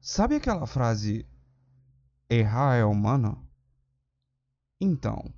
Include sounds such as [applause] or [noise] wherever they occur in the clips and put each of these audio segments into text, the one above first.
Sabe aquela frase errar é humano? Então.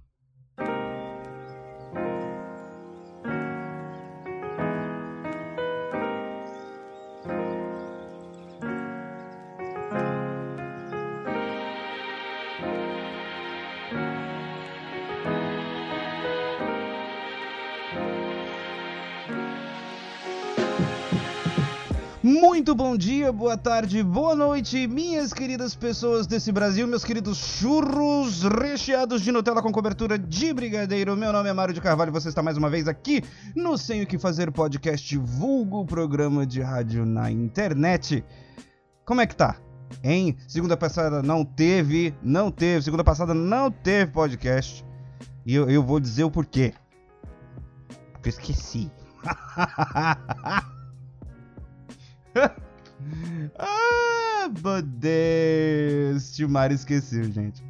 Muito bom dia, boa tarde, boa noite, minhas queridas pessoas desse Brasil, meus queridos churros recheados de Nutella com cobertura de brigadeiro. Meu nome é Mário de Carvalho e você está mais uma vez aqui no Sem o que Fazer podcast, vulgo programa de rádio na internet. Como é que tá? Hein? Segunda passada não teve, não teve, segunda passada não teve podcast. E eu, eu vou dizer o porquê. Porque eu esqueci. [laughs] [laughs] ah, meu Deus! Tilmar esqueceu, gente.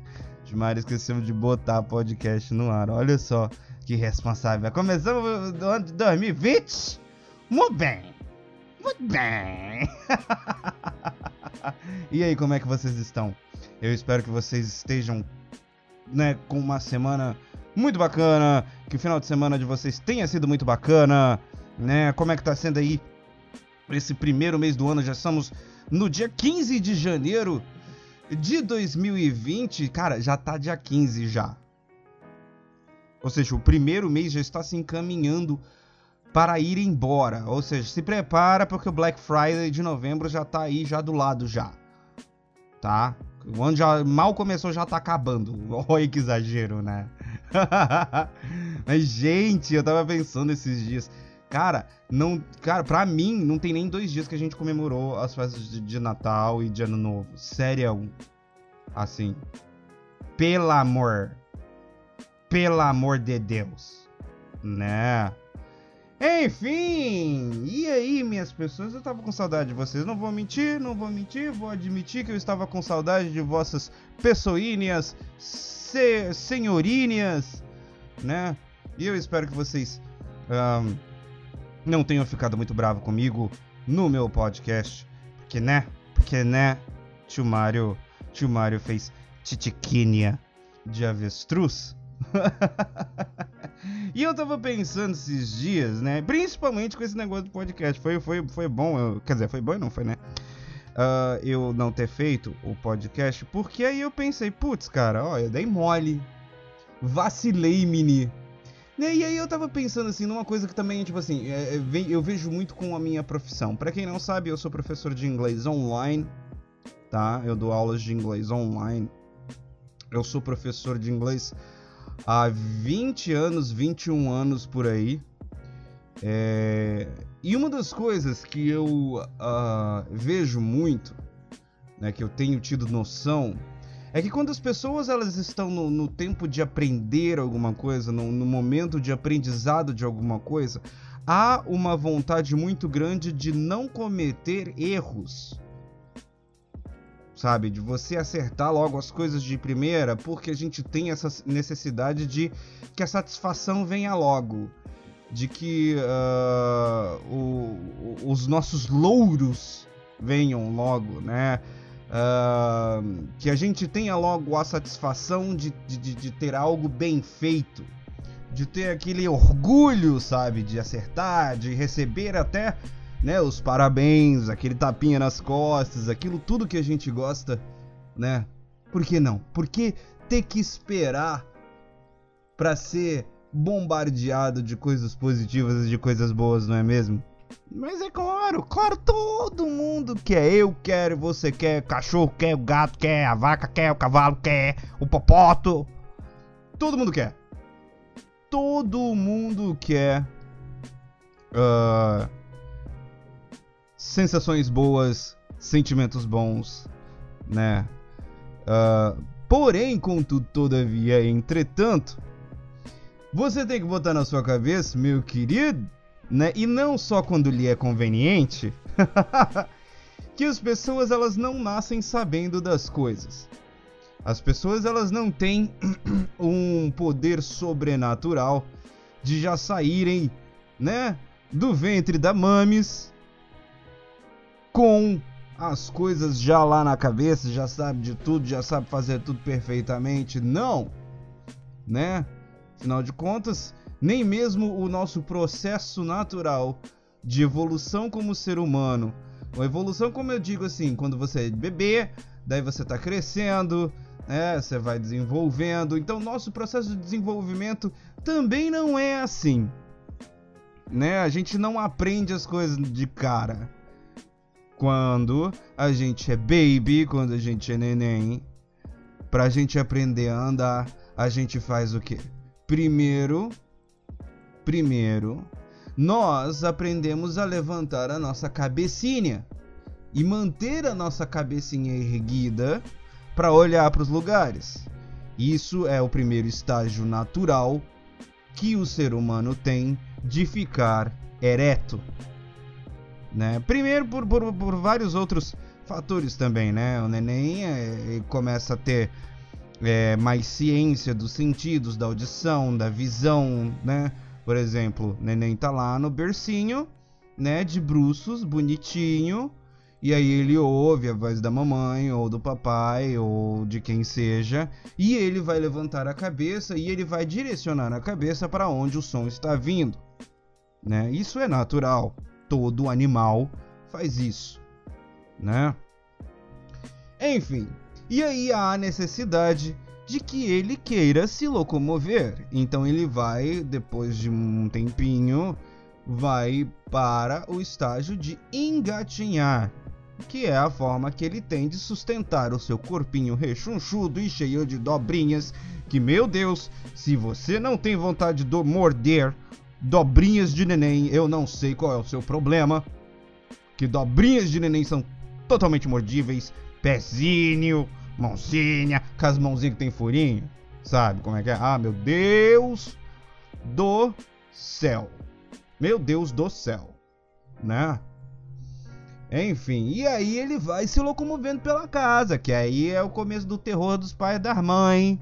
Tilmar esqueceu de botar podcast no ar. Olha só que responsável. Começamos o ano de 2020. Muito bem. Muito bem. [laughs] e aí, como é que vocês estão? Eu espero que vocês estejam né, com uma semana muito bacana, que o final de semana de vocês tenha sido muito bacana, né? Como é que tá sendo aí esse primeiro mês do ano. Já estamos no dia 15 de janeiro de 2020. Cara, já tá dia 15 já. Ou seja, o primeiro mês já está se encaminhando para ir embora. Ou seja, se prepara porque o Black Friday de novembro já tá aí já do lado já. Tá? O ano já mal começou, já tá acabando. [laughs] Olha que exagero, né? [laughs] Mas, gente, eu tava pensando esses dias. Cara, não, cara, pra mim, não tem nem dois dias que a gente comemorou as festas de, de Natal e de Ano Novo. Sério. Assim. Pelo amor. Pelo amor de Deus. Né? Enfim, e aí, minhas pessoas? Eu tava com saudade de vocês. Não vou mentir, não vou mentir, vou admitir que eu estava com saudade de vossas pessoinhas, se, senhorinhas, né? E eu espero que vocês um, não tenham ficado muito bravo comigo no meu podcast, porque né, porque né, tio Mário, tio Mário fez titiquinha de avestruz. [laughs] e eu tava pensando esses dias, né, principalmente com esse negócio do podcast, foi, foi, foi bom, eu, quer dizer, foi bom não foi, né? Uh, eu não ter feito o podcast, porque aí eu pensei, putz, cara, ó, eu dei mole, vacilei, mini, né, e aí eu tava pensando assim, numa coisa que também, tipo assim, é, é eu vejo muito com a minha profissão. Para quem não sabe, eu sou professor de inglês online, tá? Eu dou aulas de inglês online. Eu sou professor de inglês há 20 anos, 21 anos por aí. É... E uma das coisas que eu uh, vejo muito, né, que eu tenho tido noção, é que quando as pessoas elas estão no, no tempo de aprender alguma coisa, no, no momento de aprendizado de alguma coisa, há uma vontade muito grande de não cometer erros. Sabe? De você acertar logo as coisas de primeira, porque a gente tem essa necessidade de que a satisfação venha logo. De que uh, o, os nossos louros venham logo, né? Uh, que a gente tenha logo a satisfação de, de, de, ter algo bem feito, de ter aquele orgulho, sabe, de acertar, de receber até né, os parabéns, aquele tapinha nas costas, aquilo tudo que a gente gosta, né? Por que não? Por que ter que esperar para ser bombardeado de coisas positivas e de coisas boas, não é mesmo? Mas é claro, claro, todo mundo quer. Eu quero, você quer, o cachorro quer, o gato quer, a vaca quer, o cavalo quer, o popoto. Todo mundo quer. Todo mundo quer. Uh, sensações boas, sentimentos bons, né? Uh, porém, contudo, todavia, entretanto, você tem que botar na sua cabeça, meu querido né? E não só quando lhe é conveniente, [laughs] que as pessoas elas não nascem sabendo das coisas. As pessoas elas não têm [clears throat] um poder sobrenatural de já saírem, né, do ventre da mames com as coisas já lá na cabeça, já sabe de tudo, já sabe fazer tudo perfeitamente. Não, né? Afinal de contas, nem mesmo o nosso processo natural de evolução como ser humano, a evolução, como eu digo assim, quando você é bebê, daí você está crescendo, é, você vai desenvolvendo. Então, nosso processo de desenvolvimento também não é assim. Né? A gente não aprende as coisas de cara. Quando a gente é baby, quando a gente é neném, pra gente aprender a andar, a gente faz o quê? Primeiro, primeiro, nós aprendemos a levantar a nossa cabecinha e manter a nossa cabecinha erguida para olhar para os lugares. Isso é o primeiro estágio natural que o ser humano tem de ficar ereto. Né? Primeiro por, por, por vários outros fatores também, né? O neném é, começa a ter é, mais ciência dos sentidos, da audição, da visão, né? Por exemplo, neném tá lá no bercinho, né? De bruços, bonitinho, e aí ele ouve a voz da mamãe, ou do papai, ou de quem seja, e ele vai levantar a cabeça e ele vai direcionar a cabeça para onde o som está vindo. Né? Isso é natural. Todo animal faz isso, né? Enfim, e aí há a necessidade de que ele queira se locomover. Então ele vai, depois de um tempinho, vai para o estágio de engatinhar que é a forma que ele tem de sustentar o seu corpinho rechonchudo e cheio de dobrinhas, que meu Deus, se você não tem vontade de morder dobrinhas de neném, eu não sei qual é o seu problema, que dobrinhas de neném são totalmente mordíveis, pezinho, mãozinha, com as mãozinhas que tem furinho, sabe como é que é? Ah, meu Deus do céu. Meu Deus do céu, né? Enfim, e aí ele vai se locomovendo pela casa, que aí é o começo do terror dos pais da mãe,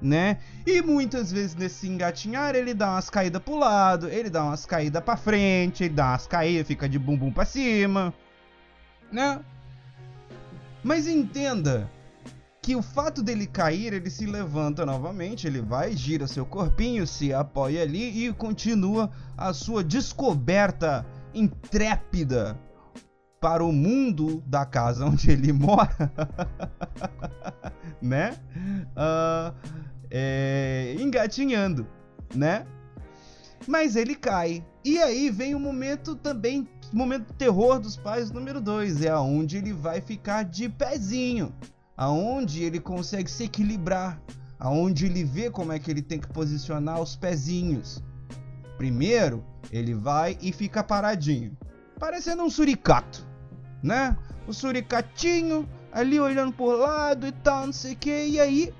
né? E muitas vezes nesse engatinhar ele dá umas caídas pro lado, ele dá umas caídas pra frente, ele dá umas caídas, fica de bumbum pra cima, né? Mas entenda que o fato dele cair, ele se levanta novamente, ele vai, gira seu corpinho, se apoia ali e continua a sua descoberta intrépida para o mundo da casa [laughs] onde ele mora, né? Uh, é, engatinhando, né? Mas ele cai. E aí vem o momento também, momento terror dos pais número 2, é aonde ele vai ficar de pezinho, aonde ele consegue se equilibrar, aonde ele vê como é que ele tem que posicionar os pezinhos. Primeiro, ele vai e fica paradinho, parecendo um suricato né? O suricatinho ali olhando por lado e tal, não sei o que. E aí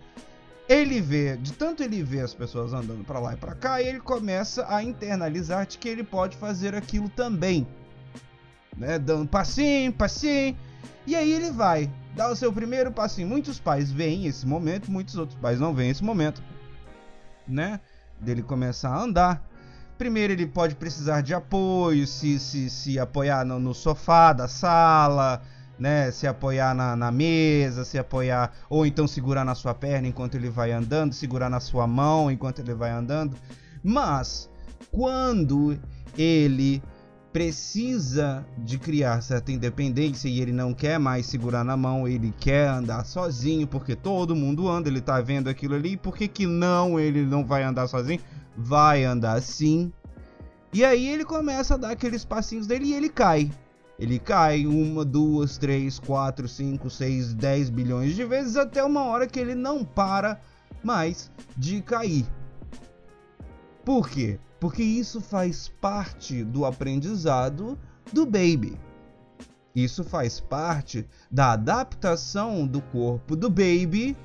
ele vê, de tanto ele vê as pessoas andando para lá e para cá, ele começa a internalizar de que ele pode fazer aquilo também. Né? Dando passinho, passinho. E aí ele vai dar o seu primeiro passinho. Muitos pais veem esse momento, muitos outros pais não veem esse momento, né? Dele começar a andar Primeiro, ele pode precisar de apoio, se, se, se apoiar no, no sofá da sala, né? Se apoiar na, na, mesa, se apoiar, ou então segurar na sua perna enquanto ele vai andando, segurar na sua mão enquanto ele vai andando. Mas quando ele precisa de criar certa independência e ele não quer mais segurar na mão, ele quer andar sozinho, porque todo mundo anda, ele tá vendo aquilo ali, por que, que não ele não vai andar sozinho? vai andar assim. E aí ele começa a dar aqueles passinhos dele e ele cai. Ele cai uma, duas, três, quatro, cinco, seis, dez bilhões de vezes até uma hora que ele não para mais de cair. Por quê? Porque isso faz parte do aprendizado do baby. Isso faz parte da adaptação do corpo do baby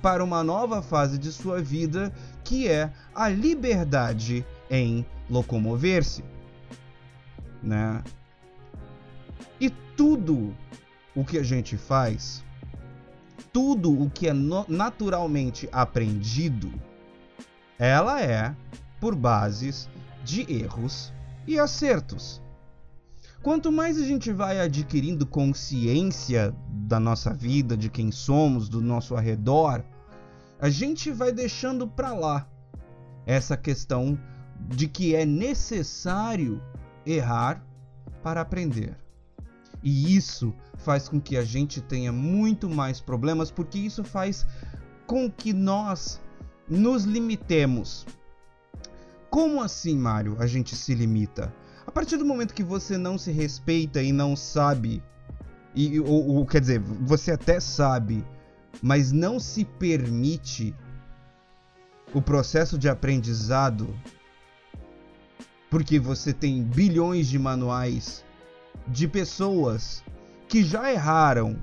para uma nova fase de sua vida que é a liberdade em locomover-se, né? E tudo o que a gente faz, tudo o que é naturalmente aprendido, ela é por bases de erros e acertos. quanto mais a gente vai adquirindo consciência da nossa vida, de quem somos, do nosso arredor, a gente vai deixando para lá essa questão de que é necessário errar para aprender. E isso faz com que a gente tenha muito mais problemas, porque isso faz com que nós nos limitemos. Como assim, Mário, a gente se limita? A partir do momento que você não se respeita e não sabe, e, ou, ou quer dizer, você até sabe, mas não se permite o processo de aprendizado, porque você tem bilhões de manuais de pessoas que já erraram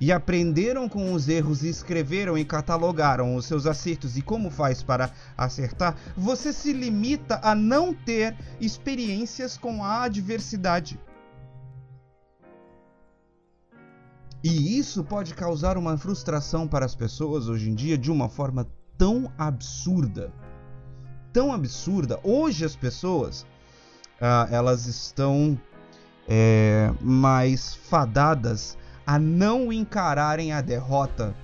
e aprenderam com os erros e escreveram e catalogaram os seus acertos e como faz para acertar, você se limita a não ter experiências com a adversidade. E isso pode causar uma frustração para as pessoas hoje em dia de uma forma tão absurda. Tão absurda. Hoje as pessoas ah, elas estão é, mais fadadas a não encararem a derrota,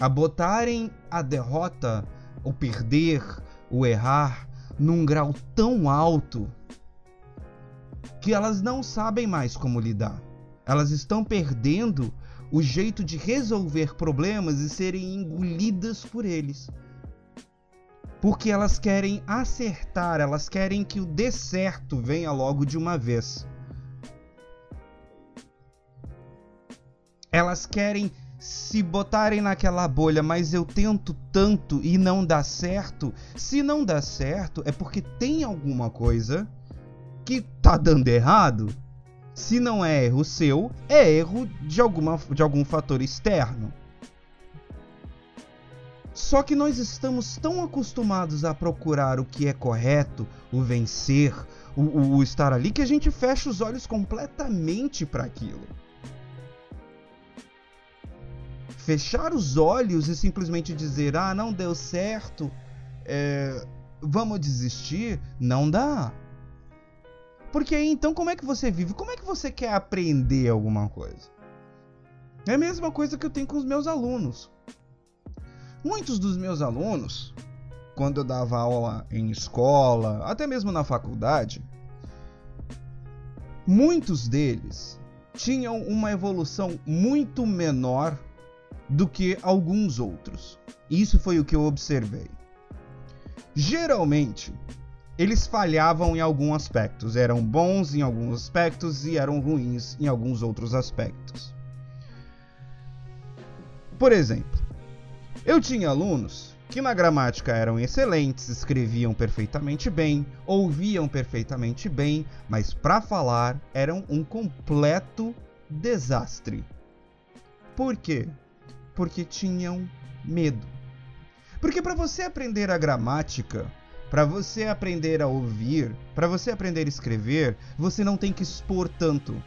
a botarem a derrota, o perder, o errar num grau tão alto que elas não sabem mais como lidar. Elas estão perdendo o jeito de resolver problemas e serem engolidas por eles porque elas querem acertar, elas querem que o dê certo venha logo de uma vez. Elas querem se botarem naquela bolha, mas eu tento tanto e não dá certo. Se não dá certo, é porque tem alguma coisa que tá dando errado. Se não é erro seu, é erro de, alguma, de algum fator externo. Só que nós estamos tão acostumados a procurar o que é correto, o vencer, o, o, o estar ali, que a gente fecha os olhos completamente para aquilo. Fechar os olhos e simplesmente dizer: ah, não deu certo, é, vamos desistir, não dá. Porque aí então como é que você vive? Como é que você quer aprender alguma coisa? É a mesma coisa que eu tenho com os meus alunos. Muitos dos meus alunos, quando eu dava aula em escola, até mesmo na faculdade, muitos deles tinham uma evolução muito menor do que alguns outros. Isso foi o que eu observei. Geralmente, eles falhavam em alguns aspectos, eram bons em alguns aspectos e eram ruins em alguns outros aspectos. Por exemplo, eu tinha alunos que na gramática eram excelentes, escreviam perfeitamente bem, ouviam perfeitamente bem, mas para falar eram um completo desastre. Por quê? Porque tinham medo. Porque para você aprender a gramática, para você aprender a ouvir, para você aprender a escrever, você não tem que expor tanto.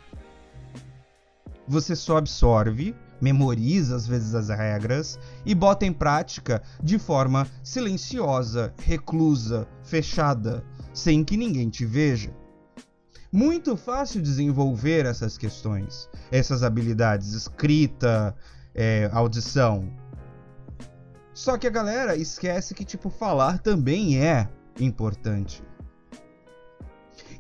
Você só absorve memoriza às vezes as regras e bota em prática de forma silenciosa, reclusa, fechada, sem que ninguém te veja. Muito fácil desenvolver essas questões, essas habilidades, escrita, é, audição. Só que a galera esquece que, tipo, falar também é importante.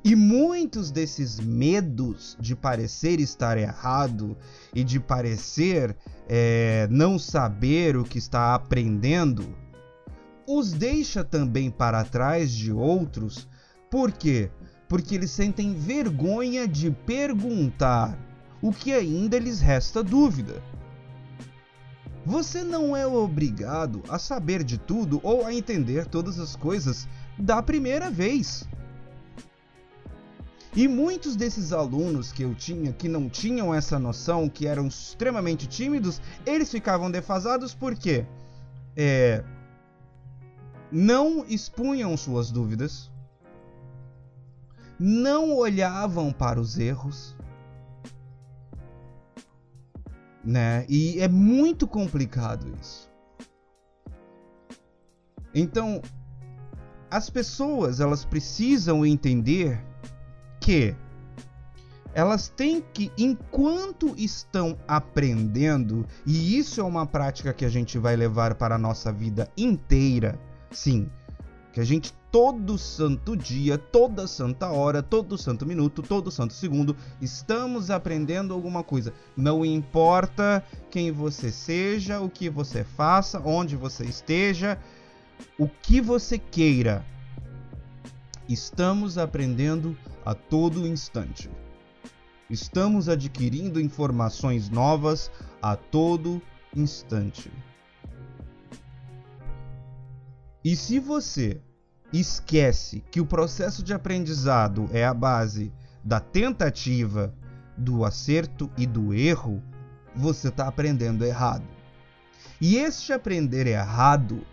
E muitos desses medos de parecer estar errado e de parecer é, não saber o que está aprendendo os deixa também para trás de outros. Por quê? Porque eles sentem vergonha de perguntar o que ainda lhes resta dúvida. Você não é obrigado a saber de tudo ou a entender todas as coisas da primeira vez. E muitos desses alunos que eu tinha que não tinham essa noção, que eram extremamente tímidos, eles ficavam defasados porque é, não expunham suas dúvidas, não olhavam para os erros, né? E é muito complicado isso. Então, as pessoas elas precisam entender que elas têm que, enquanto estão aprendendo, e isso é uma prática que a gente vai levar para a nossa vida inteira, sim, que a gente todo santo dia, toda santa hora, todo santo minuto, todo santo segundo, estamos aprendendo alguma coisa. Não importa quem você seja, o que você faça, onde você esteja, o que você queira. Estamos aprendendo a todo instante. Estamos adquirindo informações novas a todo instante. E se você esquece que o processo de aprendizado é a base da tentativa, do acerto e do erro, você está aprendendo errado. E este aprender errado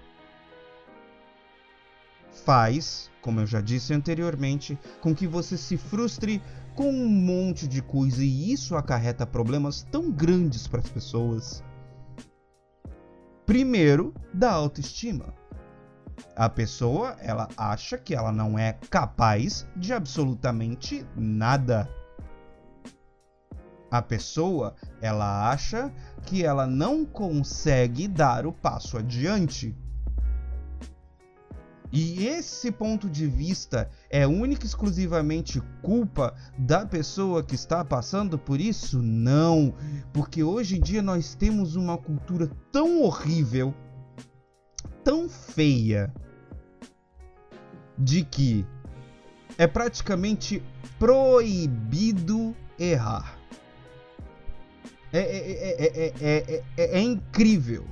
faz, como eu já disse anteriormente, com que você se frustre com um monte de coisa e isso acarreta problemas tão grandes para as pessoas. Primeiro, da autoestima. A pessoa, ela acha que ela não é capaz de absolutamente nada. A pessoa, ela acha que ela não consegue dar o passo adiante. E esse ponto de vista é única e exclusivamente culpa da pessoa que está passando por isso? Não, porque hoje em dia nós temos uma cultura tão horrível, tão feia, de que é praticamente proibido errar. É, é, é, é, incrível,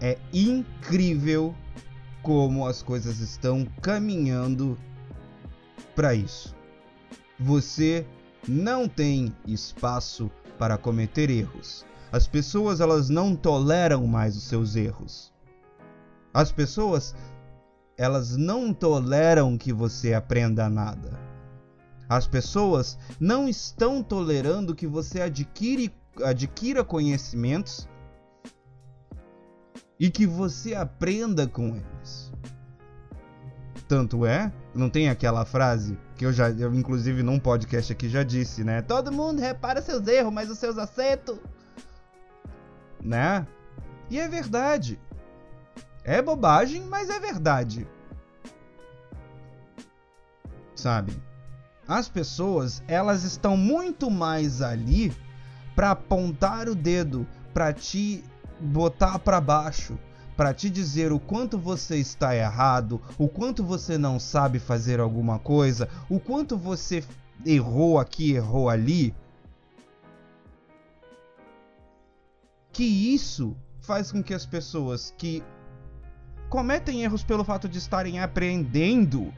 é incrível como as coisas estão caminhando para isso. Você não tem espaço para cometer erros. As pessoas elas não toleram mais os seus erros. As pessoas elas não toleram que você aprenda nada. As pessoas não estão tolerando que você adquire, adquira conhecimentos e que você aprenda com eles. Tanto é, não tem aquela frase que eu já, eu inclusive num podcast aqui já disse, né? Todo mundo repara seus erros, mas os seus acertos, né? E é verdade. É bobagem, mas é verdade. Sabe? As pessoas, elas estão muito mais ali para apontar o dedo, para te botar para baixo, para te dizer o quanto você está errado, o quanto você não sabe fazer alguma coisa, o quanto você errou aqui, errou ali. Que isso faz com que as pessoas que cometem erros pelo fato de estarem aprendendo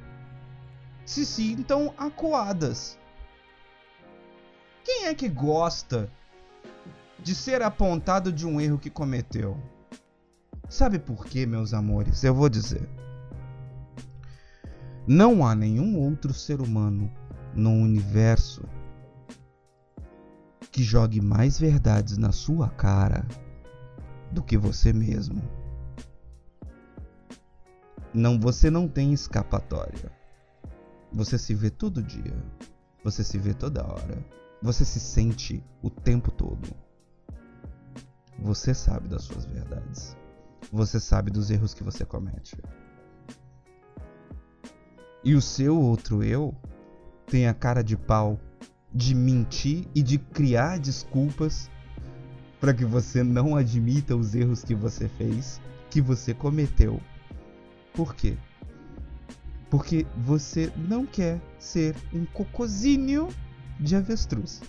se sintam acuadas. Quem é que gosta de ser apontado de um erro que cometeu? Sabe por quê, meus amores? Eu vou dizer. Não há nenhum outro ser humano no universo que jogue mais verdades na sua cara do que você mesmo não você não tem escapatória. Você se vê todo dia. Você se vê toda hora. Você se sente o tempo todo. Você sabe das suas verdades. Você sabe dos erros que você comete. E o seu outro eu tem a cara de pau de mentir e de criar desculpas para que você não admita os erros que você fez, que você cometeu por quê? Porque você não quer ser um cocozinho de avestruz.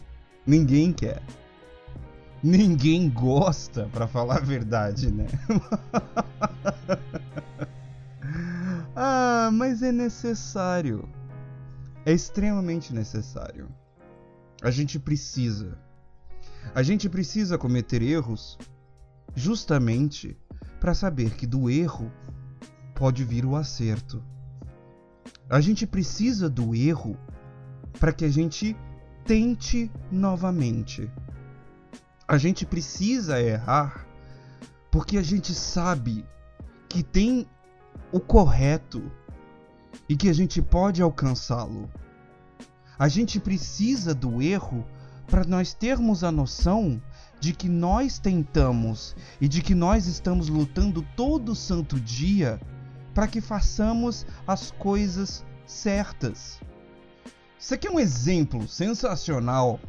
Ninguém quer. Ninguém gosta, para falar a verdade, né? [laughs] ah, mas é necessário. É extremamente necessário. A gente precisa. A gente precisa cometer erros justamente para saber que do erro pode vir o acerto. A gente precisa do erro para que a gente tente novamente. A gente precisa errar porque a gente sabe que tem o correto e que a gente pode alcançá-lo. A gente precisa do erro para nós termos a noção de que nós tentamos e de que nós estamos lutando todo santo dia para que façamos as coisas certas. Isso aqui é um exemplo sensacional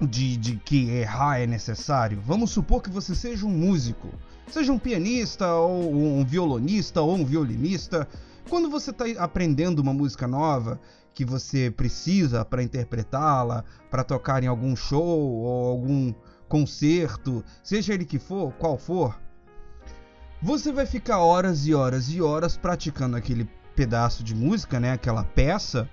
de, de que errar é necessário. Vamos supor que você seja um músico, seja um pianista, ou um violonista, ou um violinista. Quando você está aprendendo uma música nova, que você precisa para interpretá-la, para tocar em algum show ou algum concerto, seja ele que for, qual for, você vai ficar horas e horas e horas praticando aquele pedaço de música, né, aquela peça,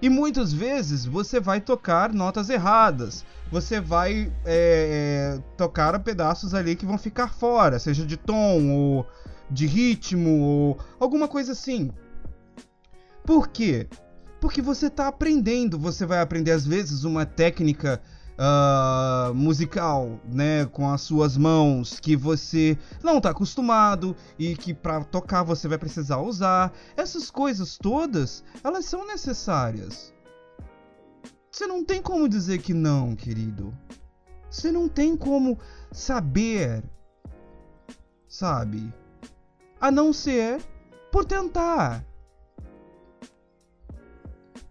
e muitas vezes você vai tocar notas erradas, você vai é, é, tocar pedaços ali que vão ficar fora, seja de tom ou de ritmo ou alguma coisa assim. Por quê? Porque você está aprendendo, você vai aprender às vezes uma técnica uh, musical, né, com as suas mãos que você não está acostumado e que para tocar você vai precisar usar. Essas coisas todas, elas são necessárias. Você não tem como dizer que não, querido. Você não tem como saber, sabe? A não ser por tentar.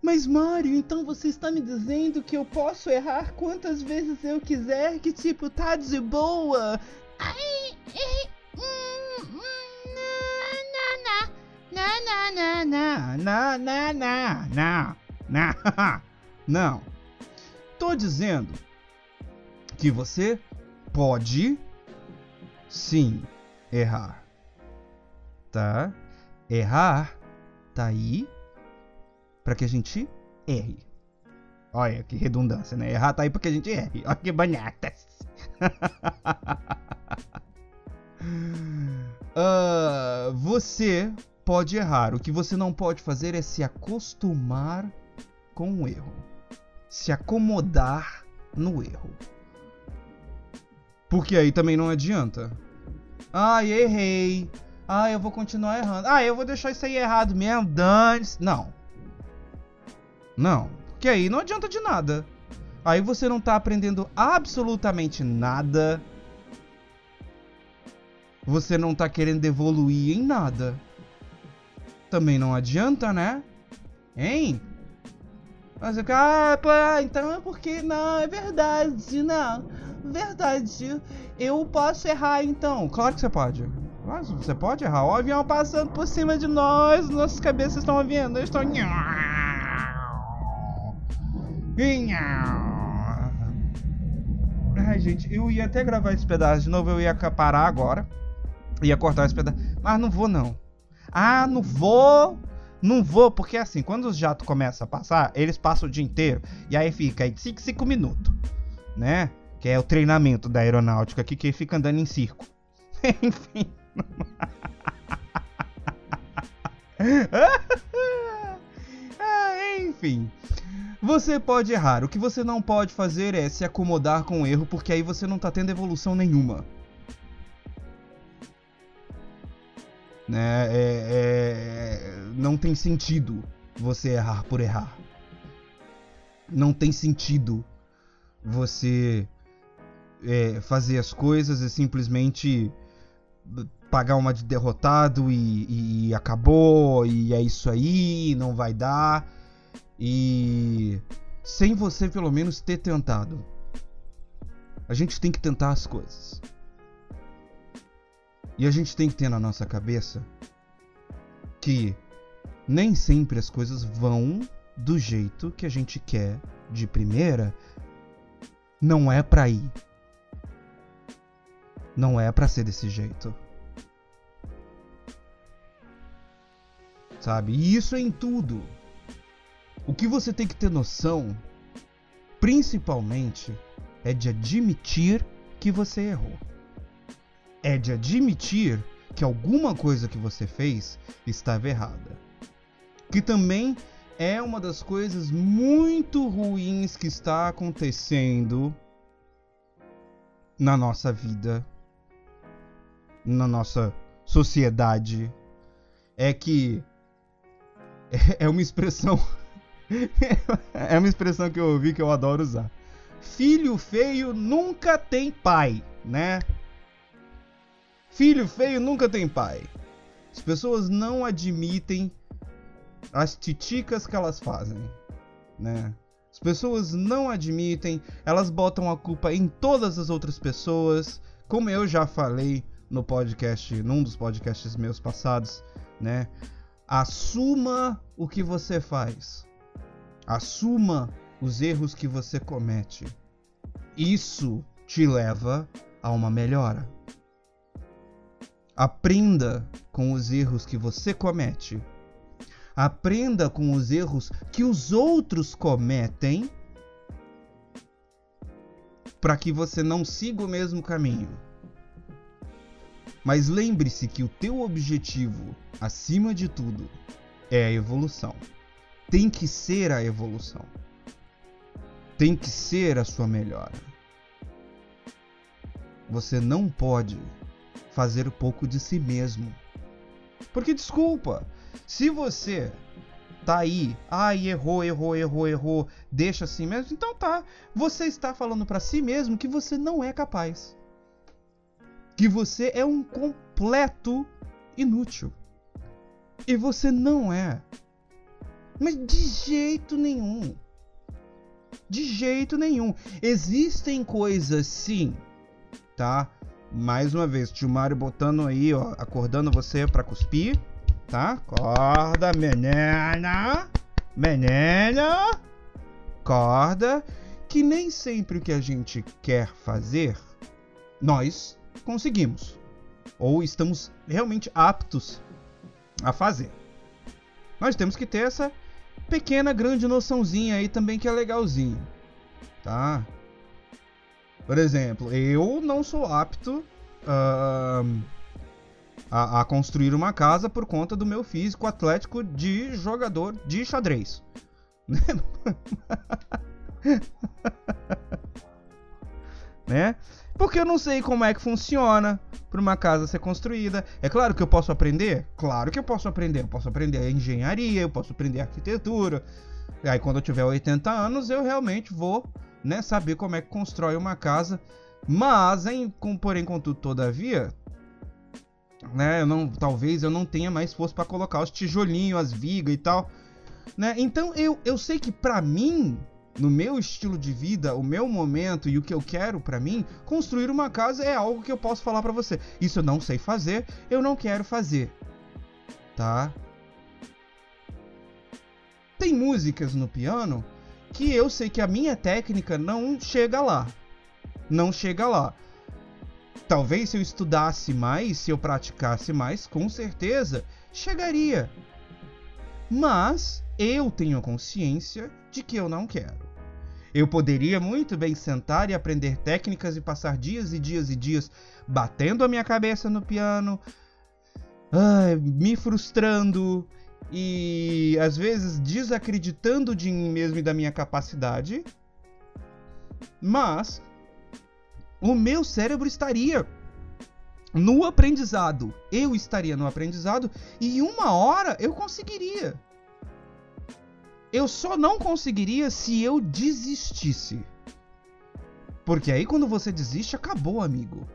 Mas Mario, então você está me dizendo que eu posso errar quantas vezes eu quiser? Que tipo, tá de boa? Ai, na na na na. Na na na na na. [laughs] Não. Tô dizendo que você pode sim errar. Tá? Errar tá aí para que a gente erre. Olha que redundância, né? Errar tá aí para que a gente erre. Olha que banhatas. [laughs] uh, você pode errar. O que você não pode fazer é se acostumar com o erro. Se acomodar no erro. Porque aí também não adianta. Ah, errei. Ah, eu vou continuar errando. Ah, eu vou deixar isso aí errado mesmo. Dane. -se. Não. Não, que aí não adianta de nada. Aí você não tá aprendendo absolutamente nada. Você não tá querendo evoluir em nada. Também não adianta, né? Hein? Mas ah, pô, então é porque não, é verdade, não. Verdade. Eu posso errar então. Claro que você pode. Claro, você pode errar. O avião passando por cima de nós, nossas cabeças estão ouvindo. Eu estou. Ai, gente, eu ia até gravar esse pedaço de novo, eu ia parar agora. Ia cortar esse pedaço. Mas não vou, não. Ah, não vou. Não vou, porque assim, quando os jatos começam a passar, eles passam o dia inteiro. E aí fica aí 5, 5 minutos. Né? Que é o treinamento da aeronáutica aqui, que fica andando em circo. [laughs] Enfim. [laughs] ah, enfim. Você pode errar. O que você não pode fazer é se acomodar com o erro, porque aí você não tá tendo evolução nenhuma. Né? É, é, não tem sentido você errar por errar. Não tem sentido você é, fazer as coisas e simplesmente pagar uma de derrotado e, e acabou, e é isso aí, não vai dar e sem você pelo menos ter tentado. A gente tem que tentar as coisas. E a gente tem que ter na nossa cabeça que nem sempre as coisas vão do jeito que a gente quer de primeira. Não é para ir. Não é para ser desse jeito. Sabe? E isso é em tudo. O que você tem que ter noção, principalmente, é de admitir que você errou. É de admitir que alguma coisa que você fez estava errada. Que também é uma das coisas muito ruins que está acontecendo na nossa vida, na nossa sociedade, é que [laughs] é, uma expressão. [laughs] é uma expressão que eu ouvi que eu adoro usar. Filho feio nunca tem pai, né? Filho feio nunca tem pai. As pessoas não admitem as titicas que elas fazem, né? As pessoas não admitem, elas botam a culpa em todas as outras pessoas, como eu já falei no podcast, num dos podcasts meus passados, né? Assuma o que você faz. Assuma os erros que você comete. Isso te leva a uma melhora. Aprenda com os erros que você comete. Aprenda com os erros que os outros cometem para que você não siga o mesmo caminho. Mas lembre-se que o teu objetivo, acima de tudo, é a evolução. Tem que ser a evolução. Tem que ser a sua melhora. Você não pode fazer pouco de si mesmo. Porque desculpa, se você tá aí, ai, errou, errou, errou, errou, deixa assim mesmo, então tá. Você está falando para si mesmo que você não é capaz. Que você é um completo inútil. E você não é. Mas de jeito nenhum. De jeito nenhum. Existem coisas sim, tá? Mais uma vez, tio Mário botando aí, ó, acordando você para cuspir, tá? Acorda, menina! Menina! Acorda! Que nem sempre o que a gente quer fazer, nós conseguimos. Ou estamos realmente aptos a fazer. Nós temos que ter essa pequena, grande noçãozinha aí também que é legalzinho. Tá? Por exemplo, eu não sou apto uh, a, a, construir uma casa por conta do meu físico atlético de jogador de xadrez. [laughs] né? Porque eu não sei como é que funciona para uma casa ser construída. É claro que eu posso aprender? Claro que eu posso aprender. Eu posso aprender engenharia, eu posso aprender arquitetura. E aí quando eu tiver 80 anos, eu realmente vou né, saber como é que constrói uma casa. Mas, em, com, porém, contudo, todavia, né, eu não, talvez eu não tenha mais força para colocar os tijolinhos, as vigas e tal. Né? Então, eu, eu sei que para mim, no meu estilo de vida, o meu momento e o que eu quero para mim, construir uma casa é algo que eu posso falar para você. Isso eu não sei fazer, eu não quero fazer. Tá? Tem músicas no piano que eu sei que a minha técnica não chega lá. Não chega lá. Talvez se eu estudasse mais, se eu praticasse mais, com certeza chegaria. Mas eu tenho consciência de que eu não quero. Eu poderia muito bem sentar e aprender técnicas e passar dias e dias e dias batendo a minha cabeça no piano, ai, me frustrando, e às vezes desacreditando de mim mesmo e da minha capacidade, mas o meu cérebro estaria no aprendizado. Eu estaria no aprendizado e em uma hora eu conseguiria. Eu só não conseguiria se eu desistisse. Porque aí quando você desiste, acabou, amigo.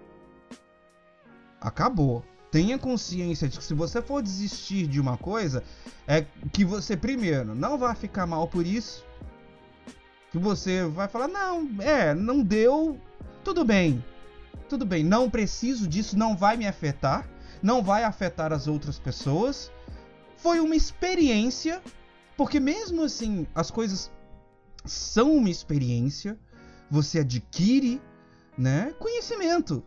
Acabou tenha consciência de que se você for desistir de uma coisa, é que você primeiro não vai ficar mal por isso. Que você vai falar: "Não, é, não deu, tudo bem. Tudo bem, não preciso disso, não vai me afetar, não vai afetar as outras pessoas. Foi uma experiência, porque mesmo assim, as coisas são uma experiência, você adquire, né, conhecimento.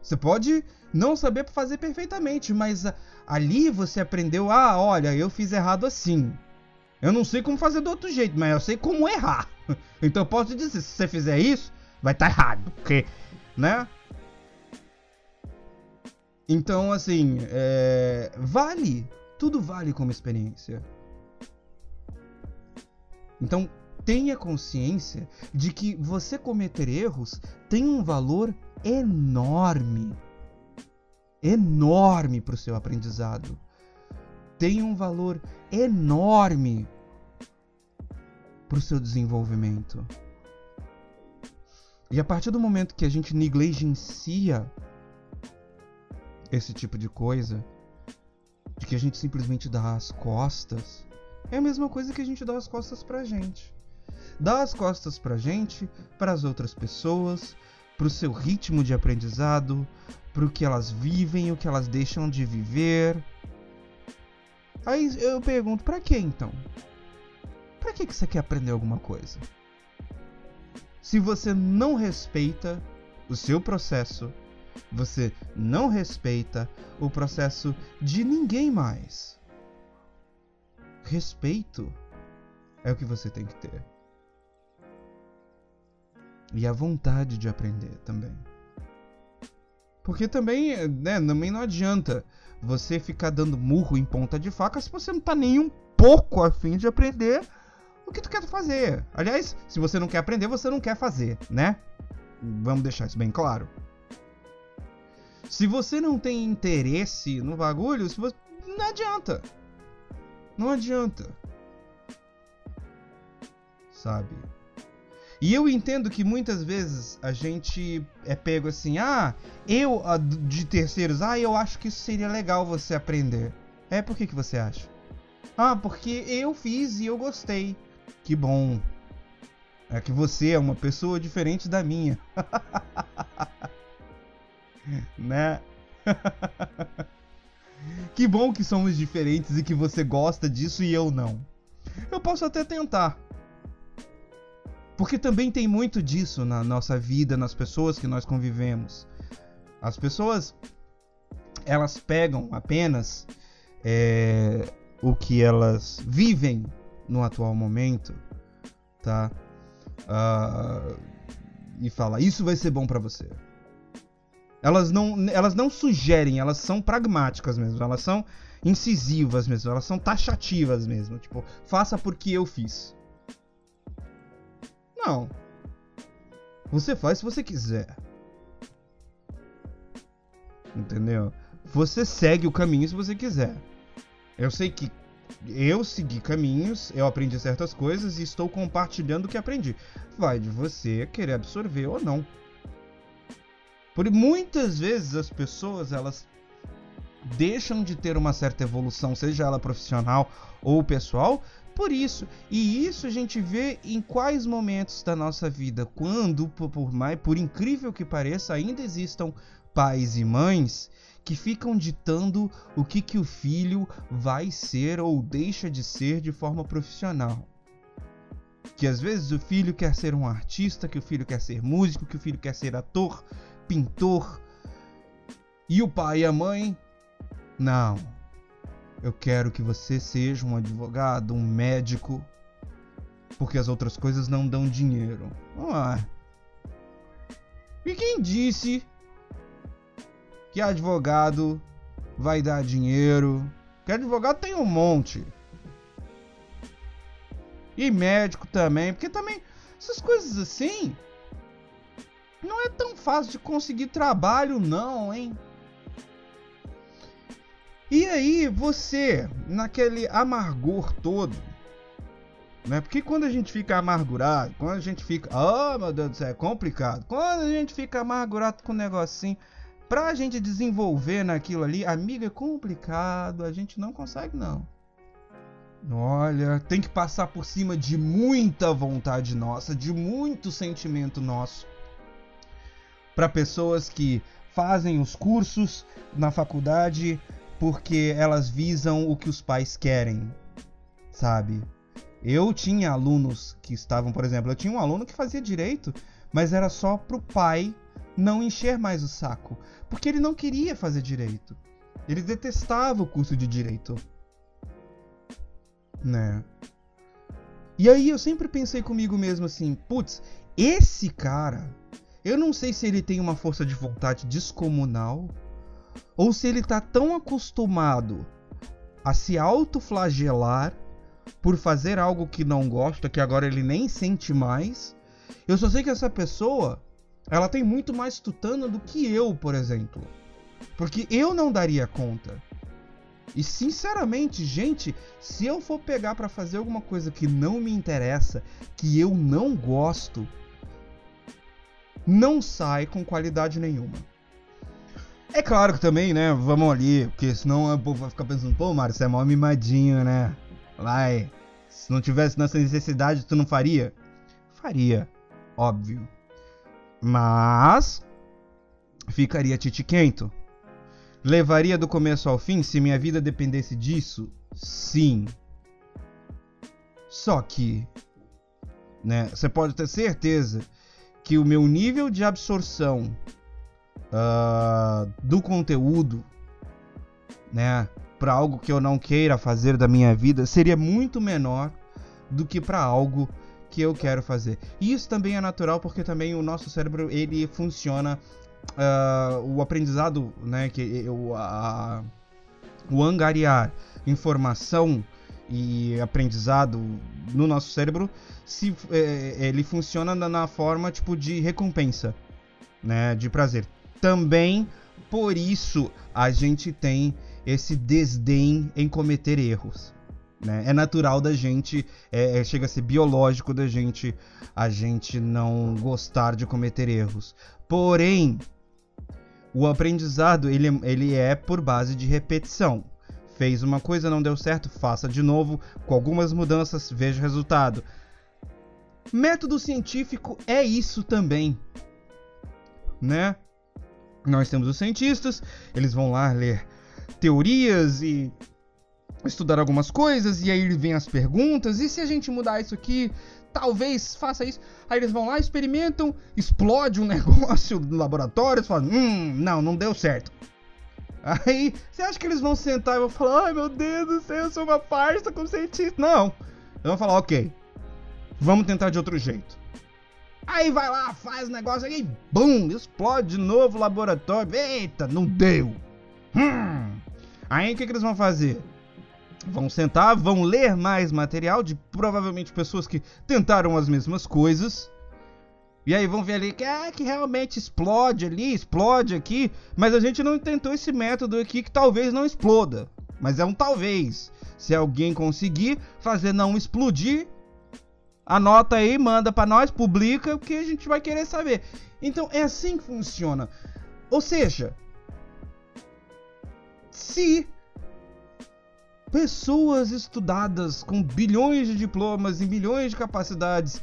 Você pode não saber fazer perfeitamente, mas ali você aprendeu, ah, olha, eu fiz errado assim. Eu não sei como fazer do outro jeito, mas eu sei como errar. [laughs] Então eu posso dizer, se você fizer isso, vai estar tá errado, porque, né? Então, assim, é... vale, tudo vale como experiência. Então, tenha consciência de que você cometer erros tem um valor enorme enorme para o seu aprendizado. Tem um valor enorme para o seu desenvolvimento. E a partir do momento que a gente negligencia esse tipo de coisa, de que a gente simplesmente dá as costas, é a mesma coisa que a gente dá as costas pra gente. Dá as costas pra gente, para as outras pessoas, pro seu ritmo de aprendizado, pro que elas vivem, o que elas deixam de viver. Aí eu pergunto, para que então? Para que que você quer aprender alguma coisa? Se você não respeita o seu processo, você não respeita o processo de ninguém mais. Respeito é o que você tem que ter. E a vontade de aprender também. Porque também, né, também não adianta você ficar dando murro em ponta de faca se você não tá nem um pouco afim de aprender o que tu quer fazer. Aliás, se você não quer aprender, você não quer fazer, né? Vamos deixar isso bem claro. Se você não tem interesse no bagulho, você... não adianta. Não adianta. Sabe? E eu entendo que muitas vezes a gente é pego assim, ah, eu, de terceiros, ah, eu acho que isso seria legal você aprender. É, por que, que você acha? Ah, porque eu fiz e eu gostei. Que bom. É que você é uma pessoa diferente da minha. [laughs] né? [laughs] que bom que somos diferentes e que você gosta disso e eu não. Eu posso até tentar. Porque também tem muito disso na nossa vida, nas pessoas que nós convivemos. As pessoas, elas pegam apenas é, o que elas vivem no atual momento, tá? Uh, e fala, isso vai ser bom para você. Elas não, elas não sugerem, elas são pragmáticas mesmo, elas são incisivas mesmo, elas são taxativas mesmo, tipo, faça porque eu fiz. Não. Você faz se você quiser. Entendeu? Você segue o caminho se você quiser. Eu sei que eu segui caminhos, eu aprendi certas coisas e estou compartilhando o que aprendi. Vai de você querer absorver ou não. Por muitas vezes as pessoas elas deixam de ter uma certa evolução, seja ela profissional ou pessoal, por isso. E isso a gente vê em quais momentos da nossa vida, quando por, mais por incrível que pareça, ainda existam pais e mães que ficam ditando o que, que o filho vai ser ou deixa de ser de forma profissional. Que às vezes o filho quer ser um artista, que o filho quer ser músico, que o filho quer ser ator, pintor. E o pai e a mãe, não. Eu quero que você seja um advogado, um médico, porque as outras coisas não dão dinheiro. Ah. E quem disse que advogado vai dar dinheiro. Que advogado tem um monte. E médico também, porque também essas coisas assim não é tão fácil de conseguir trabalho não, hein? E aí você, naquele amargor todo, né? Porque quando a gente fica amargurado, quando a gente fica, oh meu Deus do céu, é complicado. Quando a gente fica amargurado com um negocinho, Pra gente desenvolver naquilo ali, amiga, é complicado, a gente não consegue não. Olha, tem que passar por cima de muita vontade nossa, de muito sentimento nosso. Para pessoas que fazem os cursos na faculdade porque elas visam o que os pais querem, sabe? Eu tinha alunos que estavam, por exemplo, eu tinha um aluno que fazia direito, mas era só pro pai não encher mais o saco, porque ele não queria fazer direito. Ele detestava o curso de direito. Né? E aí eu sempre pensei comigo mesmo assim, putz, esse cara, eu não sei se ele tem uma força de vontade descomunal ou se ele tá tão acostumado a se autoflagelar por fazer algo que não gosta, que agora ele nem sente mais. Eu só sei que essa pessoa ela tem muito mais tutano do que eu, por exemplo. Porque eu não daria conta. E sinceramente, gente, se eu for pegar para fazer alguma coisa que não me interessa, que eu não gosto, não sai com qualidade nenhuma. É claro que também, né? Vamos ali, porque senão o povo vai ficar pensando, pô, Mário, você é mó mimadinho, né? Vai. Se não tivesse nessa necessidade, tu não faria? Faria, óbvio. Mas ficaria titiquento. Levaria do começo ao fim se minha vida dependesse disso? Sim. Só que, né, você pode ter certeza que o meu nível de absorção uh, do conteúdo, né, para algo que eu não queira fazer da minha vida seria muito menor do que para algo que eu quero fazer. E isso também é natural porque também o nosso cérebro ele funciona uh, o aprendizado, né, que a, o angariar informação e aprendizado no nosso cérebro se é, ele funciona na forma tipo de recompensa, né, de prazer. Também por isso a gente tem esse desdém em cometer erros. Né? É natural da gente, é, é, chega a ser biológico da gente, a gente não gostar de cometer erros. Porém, o aprendizado ele, ele é por base de repetição. Fez uma coisa, não deu certo, faça de novo, com algumas mudanças, veja o resultado. Método científico é isso também, né? Nós temos os cientistas, eles vão lá ler teorias e estudar algumas coisas, e aí vem as perguntas, e se a gente mudar isso aqui, talvez faça isso. Aí eles vão lá, experimentam, explode um [laughs] negócio no laboratório, e falam, hum, não, não deu certo. Aí, você acha que eles vão sentar e vão falar, ai meu Deus do céu, eu sou uma farsa com cientista? Não. Eles vão falar, ok, vamos tentar de outro jeito. Aí vai lá, faz o negócio aí, bum, explode de novo o laboratório. Eita, não deu. Hum. Aí o que, que eles vão fazer? Vão sentar, vão ler mais material de provavelmente pessoas que tentaram as mesmas coisas. E aí vão ver ali que, é, que realmente explode ali, explode aqui. Mas a gente não tentou esse método aqui que talvez não exploda. Mas é um talvez. Se alguém conseguir fazer não explodir, anota aí, manda para nós, publica, que a gente vai querer saber. Então é assim que funciona. Ou seja, se pessoas estudadas com bilhões de diplomas e milhões de capacidades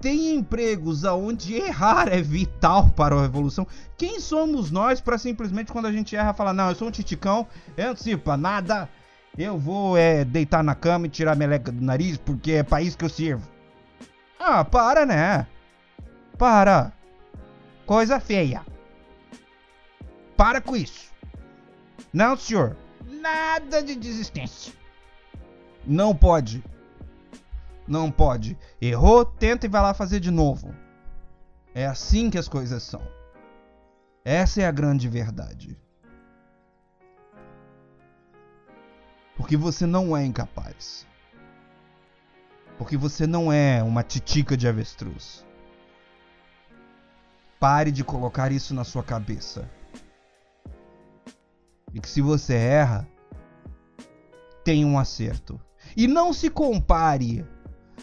têm empregos aonde errar é vital para a evolução, quem somos nós para simplesmente quando a gente erra falar, não, eu sou um titicão, eu não sirvo pra nada, eu vou é, deitar na cama e tirar a meleca do nariz porque é para isso que eu sirvo. Ah, para, né? Para. Coisa feia. Para com isso. Não, senhor. Nada de desistência. Não pode. Não pode. Errou, tenta e vai lá fazer de novo. É assim que as coisas são. Essa é a grande verdade. Porque você não é incapaz. Porque você não é uma titica de avestruz. Pare de colocar isso na sua cabeça. E que se você erra, tem um acerto. E não se compare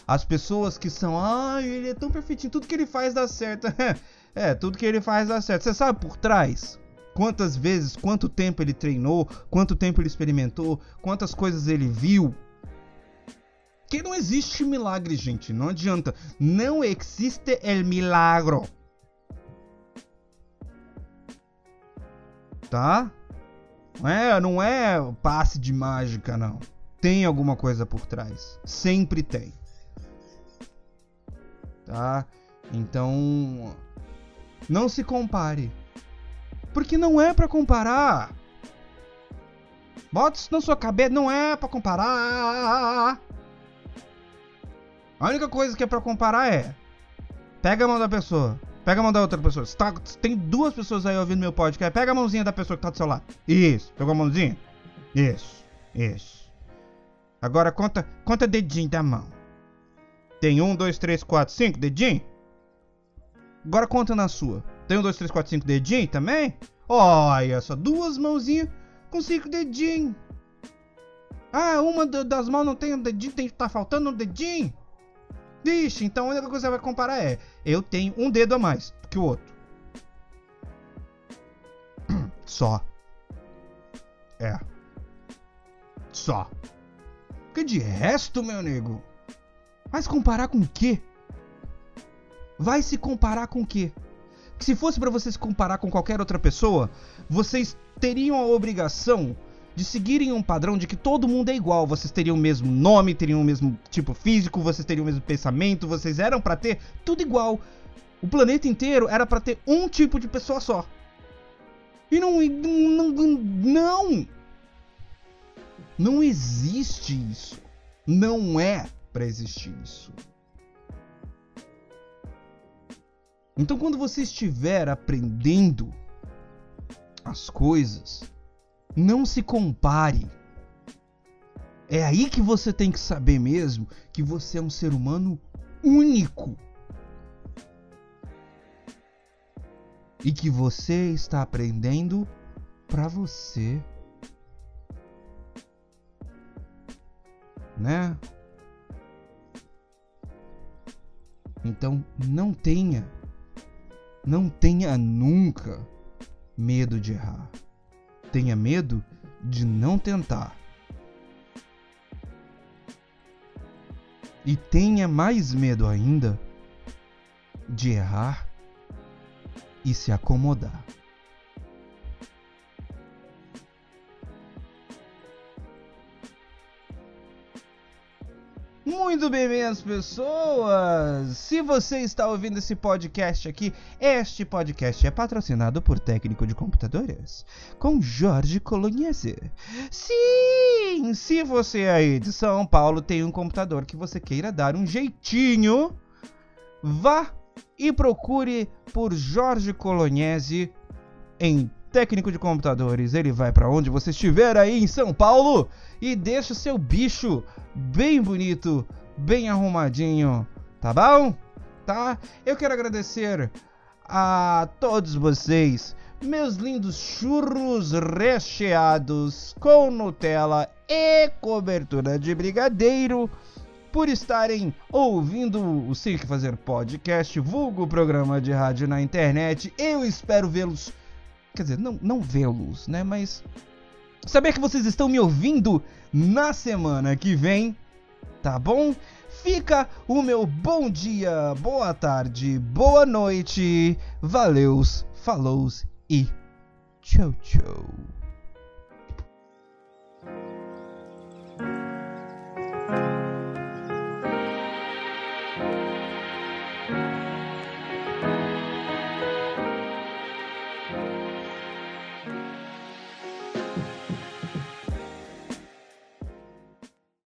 às pessoas que são, ah, ele é tão perfeitinho, tudo que ele faz dá certo. [laughs] é, tudo que ele faz dá certo. Você sabe por trás? Quantas vezes, quanto tempo ele treinou, quanto tempo ele experimentou, quantas coisas ele viu. Que não existe milagre, gente. Não adianta. Não existe el milagro. Tá? Não é, não é passe de mágica, não. Tem alguma coisa por trás. Sempre tem. Tá? Então, não se compare. Porque não é para comparar. Bota isso na sua cabeça, não é para comparar. A única coisa que é para comparar é pega a mão da pessoa, Pega a mão da outra pessoa. Tá, tem duas pessoas aí ouvindo meu podcast. Pega a mãozinha da pessoa que tá do seu lado. Isso. Pegou a mãozinha? Isso. Isso. Agora conta, conta dedinho da mão. Tem um, dois, três, quatro, cinco dedinho? Agora conta na sua. Tem um, dois, três, quatro, cinco dedinho também? Olha só, duas mãozinhas com cinco dedinhos. Ah, uma das mãos não tem um dedinho, tem, tá faltando um dedinho. Vixe, então a única coisa que você vai comparar é: eu tenho um dedo a mais que o outro. [clears throat] Só. É. Só. Porque de resto, meu nego. Se comparar com o quê? Vai se comparar com o quê? Que se fosse para você se comparar com qualquer outra pessoa, vocês teriam a obrigação de seguirem um padrão de que todo mundo é igual. Vocês teriam o mesmo nome, teriam o mesmo tipo físico, vocês teriam o mesmo pensamento, vocês eram para ter tudo igual. O planeta inteiro era para ter um tipo de pessoa só. E não não não não existe isso. Não é para existir isso. Então, quando você estiver aprendendo as coisas, não se compare. É aí que você tem que saber mesmo que você é um ser humano único. E que você está aprendendo para você. Né? Então não tenha, não tenha nunca medo de errar. Tenha medo de não tentar. E tenha mais medo ainda de errar e se acomodar. Muito bem, minhas pessoas! Se você está ouvindo esse podcast aqui, este podcast é patrocinado por Técnico de Computadores, com Jorge Colognese. Sim! Se você aí de São Paulo tem um computador que você queira dar um jeitinho, vá e procure por Jorge Colognese em técnico de computadores. Ele vai para onde você estiver aí em São Paulo e deixa o seu bicho bem bonito, bem arrumadinho, tá bom? Tá? Eu quero agradecer a todos vocês, meus lindos churros recheados com Nutella e cobertura de brigadeiro, por estarem ouvindo o Sem Que Fazer Podcast, vulgo programa de rádio na internet. Eu espero vê-los, quer dizer, não, não vê-los, né? Mas saber que vocês estão me ouvindo na semana que vem, tá bom? Fica o meu bom dia, boa tarde, boa noite, valeus, falous e tchau tchau.